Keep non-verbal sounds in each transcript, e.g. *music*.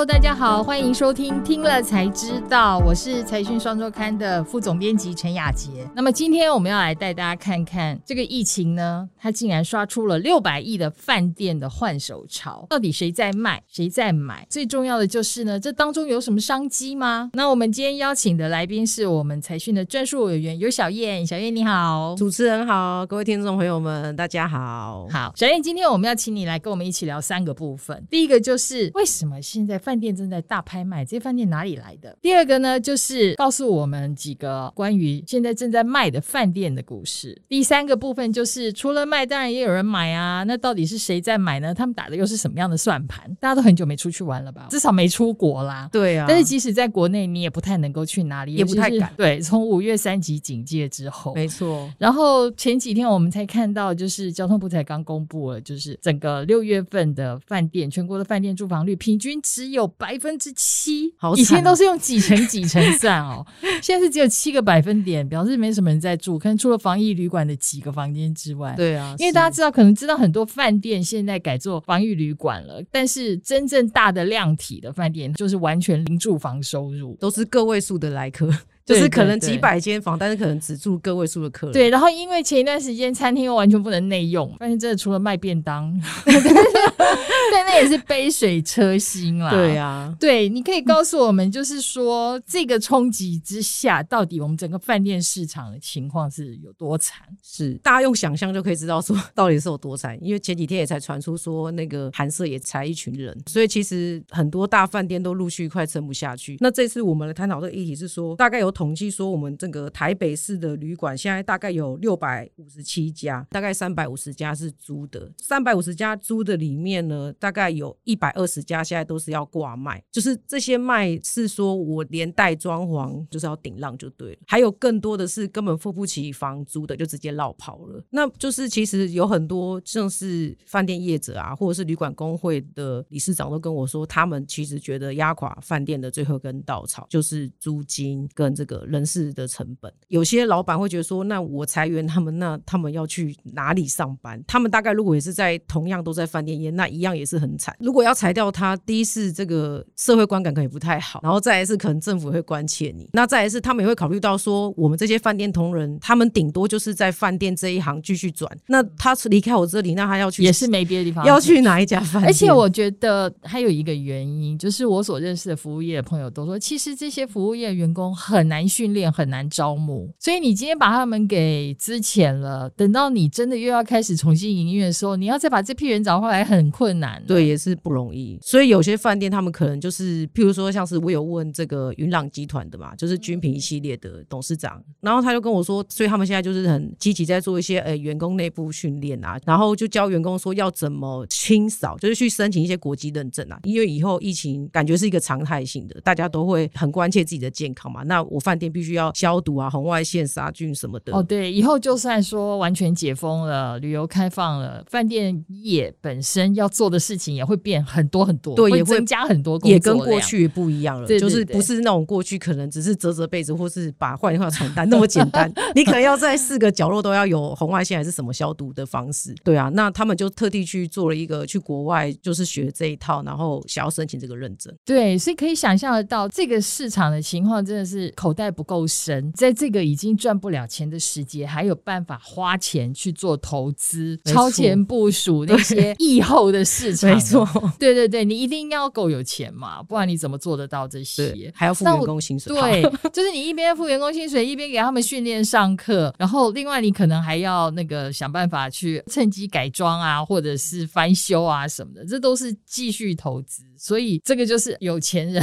Hello，大家好，欢迎收听《听了才知道》，我是财讯双周刊的副总编辑陈雅杰。那么今天我们要来带大家看看这个疫情呢，它竟然刷出了六百亿的饭店的换手潮，到底谁在卖，谁在买？最重要的就是呢，这当中有什么商机吗？那我们今天邀请的来宾是我们财讯的专属委员尤小燕，小燕你好，主持人好，各位听众朋友们，大家好。好，小燕，今天我们要请你来跟我们一起聊三个部分，第一个就是为什么现在饭店正在大拍卖，这些饭店哪里来的？第二个呢，就是告诉我们几个关于现在正在卖的饭店的故事。第三个部分就是除了卖，当然也有人买啊。那到底是谁在买呢？他们打的又是什么样的算盘？大家都很久没出去玩了吧？至少没出国啦。对啊，但是即使在国内，你也不太能够去哪里，也不太敢。对，从五月三级警戒之后，没错。然后前几天我们才看到，就是交通部才刚公布了，就是整个六月份的饭店，全国的饭店住房率平均只有百分之七，以前都是用几成几成算哦，*laughs* 现在是只有七个百分点，表示没什么人在住，可能除了防疫旅馆的几个房间之外，对啊，因为大家知道，可能知道很多饭店现在改做防疫旅馆了，但是真正大的量体的饭店就是完全零住房收入，都是个位数的来客。就是可能几百间房，但是可能只住个位数的客人。对，然后因为前一段时间餐厅又完全不能内用，发现真的除了卖便当，*laughs* 但，那也是杯水车薪啦。对啊，对，你可以告诉我们，就是说这个冲击之下，到底我们整个饭店市场的情况是有多惨？是大家用想象就可以知道说到底是有多惨。因为前几天也才传出说那个韩社也裁一群人，所以其实很多大饭店都陆续快撑不下去。那这次我们来探讨这个议题是说，大概有。统计说，我们这个台北市的旅馆现在大概有六百五十七家，大概三百五十家是租的。三百五十家租的里面呢，大概有一百二十家现在都是要挂卖，就是这些卖是说我连带装潢就是要顶浪就对了。还有更多的是根本付不起房租的，就直接落跑了。那就是其实有很多像是饭店业者啊，或者是旅馆工会的理事长都跟我说，他们其实觉得压垮饭店的最后一根稻草就是租金跟这个。个人事的成本，有些老板会觉得说，那我裁员他们，那他们要去哪里上班？他们大概如果也是在同样都在饭店业，那一样也是很惨。如果要裁掉他，第一是这个社会观感可能不太好，然后再来是可能政府会关切你，那再来是他们也会考虑到说，我们这些饭店同仁，他们顶多就是在饭店这一行继续转，那他离开我这里，那他要去也是没别的地方，要去哪一家饭店？而且我觉得还有一个原因，就是我所认识的服务业的朋友都说，其实这些服务业员工很难。训练很难招募，所以你今天把他们给资遣了，等到你真的又要开始重新营运的时候，你要再把这批人找回来很困难。对，也是不容易。所以有些饭店他们可能就是，譬如说，像是我有问这个云朗集团的嘛，就是君品一系列的董事长，然后他就跟我说，所以他们现在就是很积极在做一些呃员工内部训练啊，然后就教员工说要怎么清扫，就是去申请一些国际认证啊，因为以后疫情感觉是一个常态性的，大家都会很关切自己的健康嘛。那我饭店必须要消毒啊，红外线杀菌什么的。哦，对，以后就算说完全解封了，旅游开放了，饭店业本身要做的事情也会变很多很多，对，也会增加很多，也跟过去不一样了。就是不是那种过去可能只是折折被子或是把换一换床单那么 *laughs* 简单，你可能要在四个角落都要有红外线还是什么消毒的方式。对啊，那他们就特地去做了一个去国外就是学这一套，然后想要申请这个认证。对，所以可以想象得到这个市场的情况真的是口袋不够。深，在这个已经赚不了钱的时节，还有办法花钱去做投资、超前部署 *laughs* 那些疫后的市场。没错，对对对，你一定要够有钱嘛，不然你怎么做得到这些？还要付员工薪水。对，*laughs* 就是你一边付员工薪水，一边给他们训练上课，然后另外你可能还要那个想办法去趁机改装啊，或者是翻修啊什么的，这都是继续投资。所以这个就是有钱人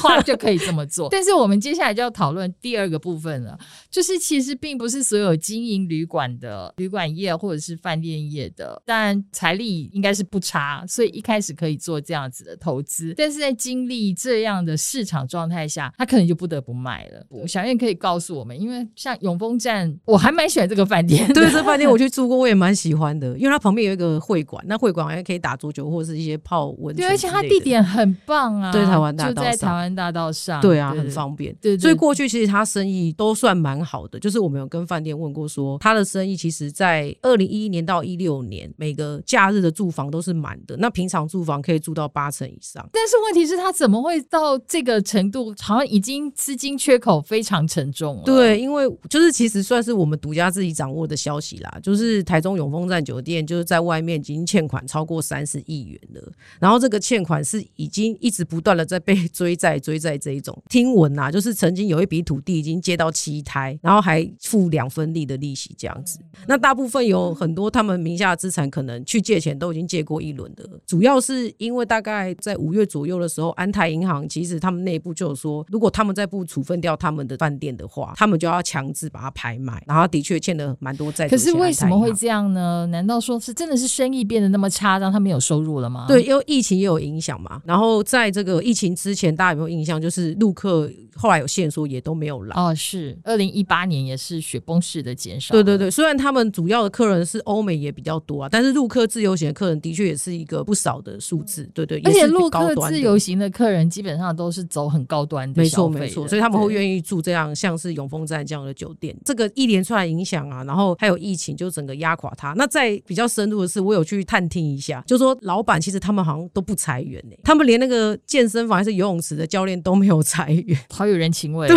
话就可以这么做。*laughs* 但是我们接下来就要讨论第二个部分了，就是其实并不是所有经营旅馆的旅馆业或者是饭店业的，但财力应该是不差，所以一开始可以做这样子的投资。但是在经历这样的市场状态下，他可能就不得不卖了。小燕可以告诉我们，因为像永丰站，我还蛮喜欢这个饭店。*laughs* 对，这饭店我去住过，我也蛮喜欢的，因为它旁边有一个会馆，那会馆还可以打桌球或者是一些泡温泉。对，而且它地点很棒啊，对，台湾大道就在台湾大道上，对啊，很方便。对，所所以过去其实他生意都算蛮好的，就是我们有跟饭店问过说，他的生意其实在二零一一年到一六年，每个假日的住房都是满的，那平常住房可以住到八成以上。但是问题是，他怎么会到这个程度？好像已经资金缺口非常沉重了。对，因为就是其实算是我们独家自己掌握的消息啦，就是台中永丰站酒店就是在外面已经欠款超过三十亿元了，然后这个欠款是已经一直不断的在被追债追债这一种。听闻呐，就是曾经有一笔土地已经借到七胎，然后还付两分利的利息这样子。那大部分有很多他们名下的资产可能去借钱都已经借过一轮的，主要是因为大概在五月左右的时候，安泰银行其实他们内部就有说，如果他们再不处分掉他们的饭店的话，他们就要强制把它拍卖。然后的确欠了蛮多债。可是为什么会这样呢？难道说是真的是生意变得那么差，让他没有收入了吗？对，因为疫情也有影响嘛。然后在这个疫情之前，大家有没有印象？就是陆客后来有线索也都没有来。哦，是二零一八年也是雪崩式的减少。对对对，虽然他们主要的客人是欧美也比较多啊，但是陆客自由行的客人的确也是一个不少的数字。对对，而且陆客自由行的客人基本上都是走很高端的，没错没错，所以他们会愿意住这样像是永丰站这样的酒店。这个一连串影响啊，然后还有疫情，就整个压垮他。那在比较深入的是，我有去探听一下，就说老板其实他们好像都不裁员呢，他们连那个健身房还是游泳池的教练都没有裁员，好有人情味。对，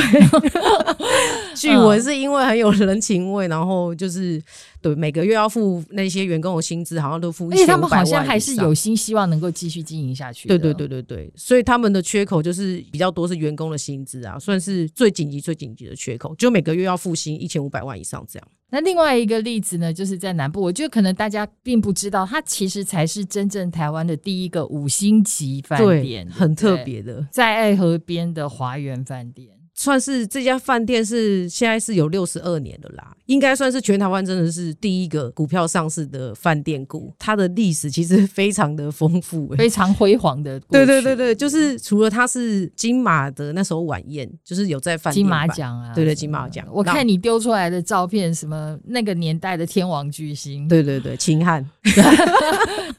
*laughs* 据闻是因为很有人情味，然后就是对每个月要付那些员工的薪资，好像都付一千他们好像还是有心希望能够继续经营下去。对对对对对，所以他们的缺口就是比较多是员工的薪资啊，算是最紧急最紧急的缺口，就每个月要付薪一千五百万以上这样。那另外一个例子呢，就是在南部，我觉得可能大家并不知道，它其实才是真正台湾的第一个五星级饭店，很特别的，在爱河边的华园饭店。算是这家饭店是现在是有六十二年的啦，应该算是全台湾真的是第一个股票上市的饭店股。它的历史其实非常的丰富，*laughs* 非常辉煌的。对对对对，就是除了它是金马的那时候晚宴，就是有在饭金马奖啊，对对金马奖。我看你丢出来的照片，什么那个年代的天王巨星，对对对，秦汉，*laughs*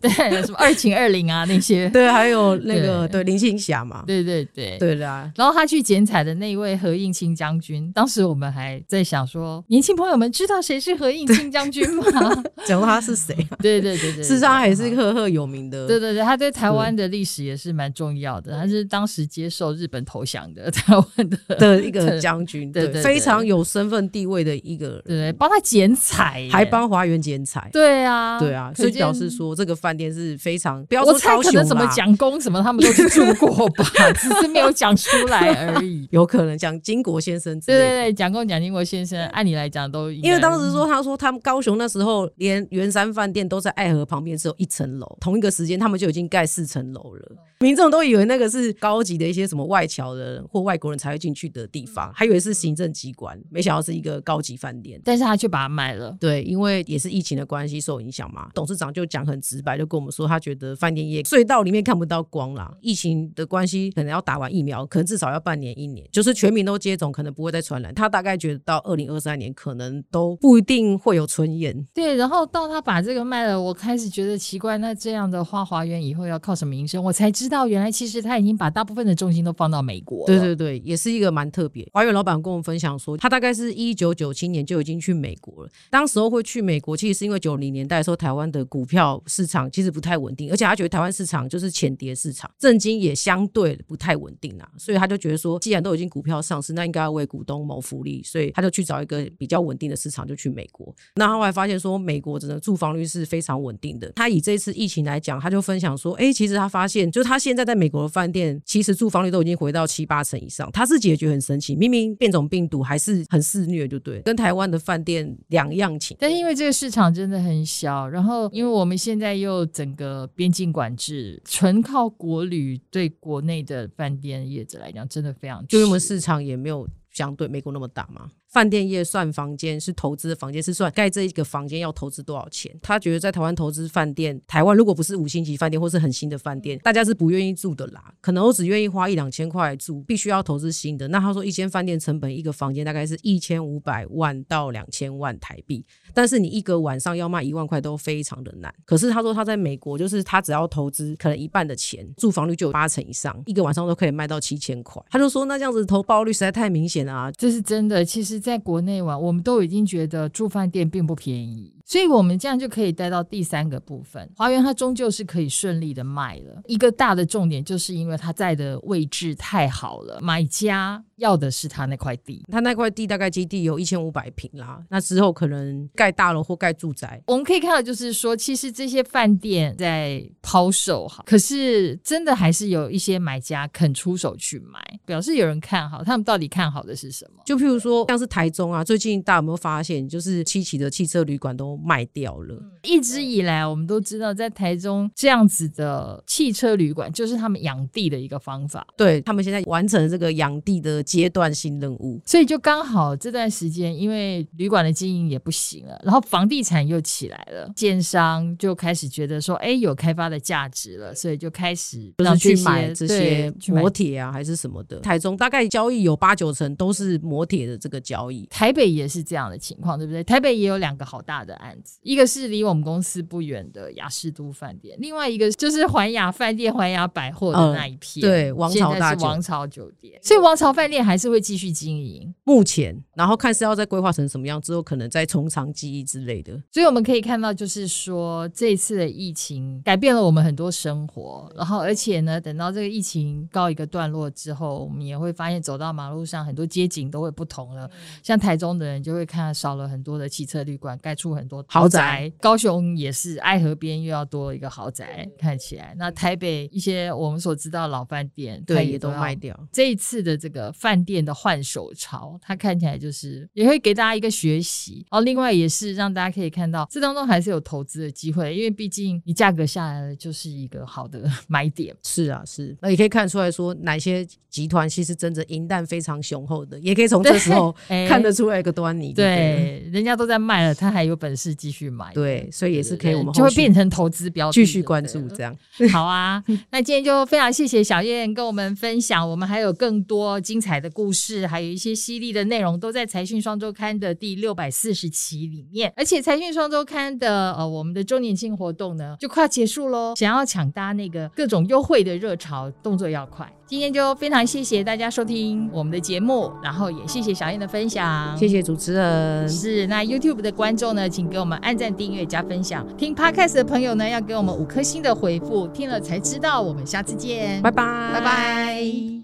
对什么二秦二零啊那些，对，还有那个对林青霞嘛，对对对对的。然后他去剪彩的那一位。何应钦将军，当时我们还在想说，年轻朋友们知道谁是何应钦将军吗？*laughs* 讲他是谁？对对对对，事实上还是赫赫有名的。对对对，他对台湾的历史也是蛮重要的。他是当时接受日本投降的 *laughs* 台湾的的一个将军，对对，非常有身份地位的一个人，对，帮他剪彩，还帮华园剪彩。对啊，对啊，所以表示说这个饭店是非常，不要说可能什么蒋公什么，他们都去住过吧，*laughs* 只是没有讲出来而已，有可能。蒋经国先生，对对对，蒋公、蒋经国先生，按理来讲都，因为当时说，他说他们高雄那时候连圆山饭店都在爱河旁边，只有一层楼，同一个时间他们就已经盖四层楼了。民众都以为那个是高级的一些什么外侨的人或外国人才会进去的地方，还以为是行政机关，没想到是一个高级饭店。但是他却把它卖了。对，因为也是疫情的关系受影响嘛，董事长就讲很直白，就跟我们说，他觉得饭店业隧道里面看不到光啦，疫情的关系可能要打完疫苗，可能至少要半年一年，就是全民都接种，可能。不会再传染，他大概觉得到二零二三年可能都不一定会有春宴。对，然后到他把这个卖了，我开始觉得奇怪，那这样的花华园以后要靠什么营生？我才知道，原来其实他已经把大部分的重心都放到美国。对对对，也是一个蛮特别。华园老板跟我们分享说，他大概是一九九七年就已经去美国了。当时候会去美国，其实是因为九零年代的时候，台湾的股票市场其实不太稳定，而且他觉得台湾市场就是浅跌市场，震惊也相对不太稳定啊，所以他就觉得说，既然都已经股票上市，那应该要为股东谋福利，所以他就去找一个比较稳定的市场，就去美国。那他后来发现说，美国真的住房率是非常稳定的。他以这次疫情来讲，他就分享说，哎，其实他发现，就他现在在美国的饭店，其实住房率都已经回到七八成以上。他自己也觉得很神奇，明明变种病毒还是很肆虐，就对，跟台湾的饭店两样情。但是因为这个市场真的很小，然后因为我们现在又整个边境管制，纯靠国旅对国内的饭店业者来讲，真的非常，就因为市场也没有。相对美国那么大嘛？饭店业算房间是投资的房间，是算盖这一个房间要投资多少钱？他觉得在台湾投资饭店，台湾如果不是五星级饭店或是很新的饭店，大家是不愿意住的啦。可能我只愿意花一两千块住，必须要投资新的。那他说一间饭店成本一个房间大概是一千五百万到两千万台币，但是你一个晚上要卖一万块都非常的难。可是他说他在美国，就是他只要投资可能一半的钱，住房率就有八成以上，一个晚上都可以卖到七千块。他就说那这样子投报率实在太明显。了啊。这是真的。其实，在国内玩，我们都已经觉得住饭店并不便宜。所以，我们这样就可以带到第三个部分。华园它终究是可以顺利的卖了。一个大的重点，就是因为它在的位置太好了，买家要的是它那块地。它那块地大概基地有一千五百平啦，那之后可能盖大楼或盖住宅。我们可以看到，就是说，其实这些饭店在抛售哈，可是真的还是有一些买家肯出手去买，表示有人看好。他们到底看好的是什么？就譬如说，像是台中啊，最近大家有没有发现，就是七期的汽车旅馆都。卖掉了。一直以来，我们都知道，在台中这样子的汽车旅馆，就是他们养地的一个方法。对他们现在完成这个养地的阶段性任务，所以就刚好这段时间，因为旅馆的经营也不行了，然后房地产又起来了，建商就开始觉得说，哎，有开发的价值了，所以就开始就是去买这些磨铁啊，还是什么的。台中大概交易有八九成都是磨铁的这个交易，台北也是这样的情况，对不对？台北也有两个好大的案子。一个是离我们公司不远的雅士都饭店，另外一个就是环雅饭店、环雅百货的那一片，对，王朝大王朝酒店，所以王朝饭店还是会继续经营。目前，然后看是要再规划成什么样，之后可能再从长计议之类的。所以我们可以看到，就是说这一次的疫情改变了我们很多生活，然后而且呢，等到这个疫情告一个段落之后，我们也会发现走到马路上很多街景都会不同了。像台中的人就会看少了很多的汽车旅馆，盖出很多。豪宅，高雄也是爱河边又要多一个豪宅，看起来。那台北一些我们所知道老饭店，对，也都卖掉。这一次的这个饭店的换手潮，它看起来就是也会给大家一个学习。哦，另外也是让大家可以看到，这当中还是有投资的机会，因为毕竟你价格下来了，就是一个好的买点。是啊，是。那也可以看出来说，哪些集团其实真的银弹非常雄厚的，也可以从这时候 *laughs* 看得出来一个端倪。对，人家都在卖了，他还有本事。继续买，对，所以也是可以，我们就会变成投资标的，继续关注这样。*laughs* 好啊，那今天就非常谢谢小燕跟我们分享，我们还有更多精彩的故事，还有一些犀利的内容，都在财讯双周刊的第六百四十期里面。而且财讯双周刊的呃，我们的周年庆活动呢，就快要结束喽，想要抢搭那个各种优惠的热潮，动作要快。今天就非常谢谢大家收听我们的节目，然后也谢谢小燕的分享，谢谢主持人。是那 YouTube 的观众呢，请给我们按赞、订阅、加分享。听 Podcast 的朋友呢，要给我们五颗星的回复，听了才知道。我们下次见，拜拜，拜拜。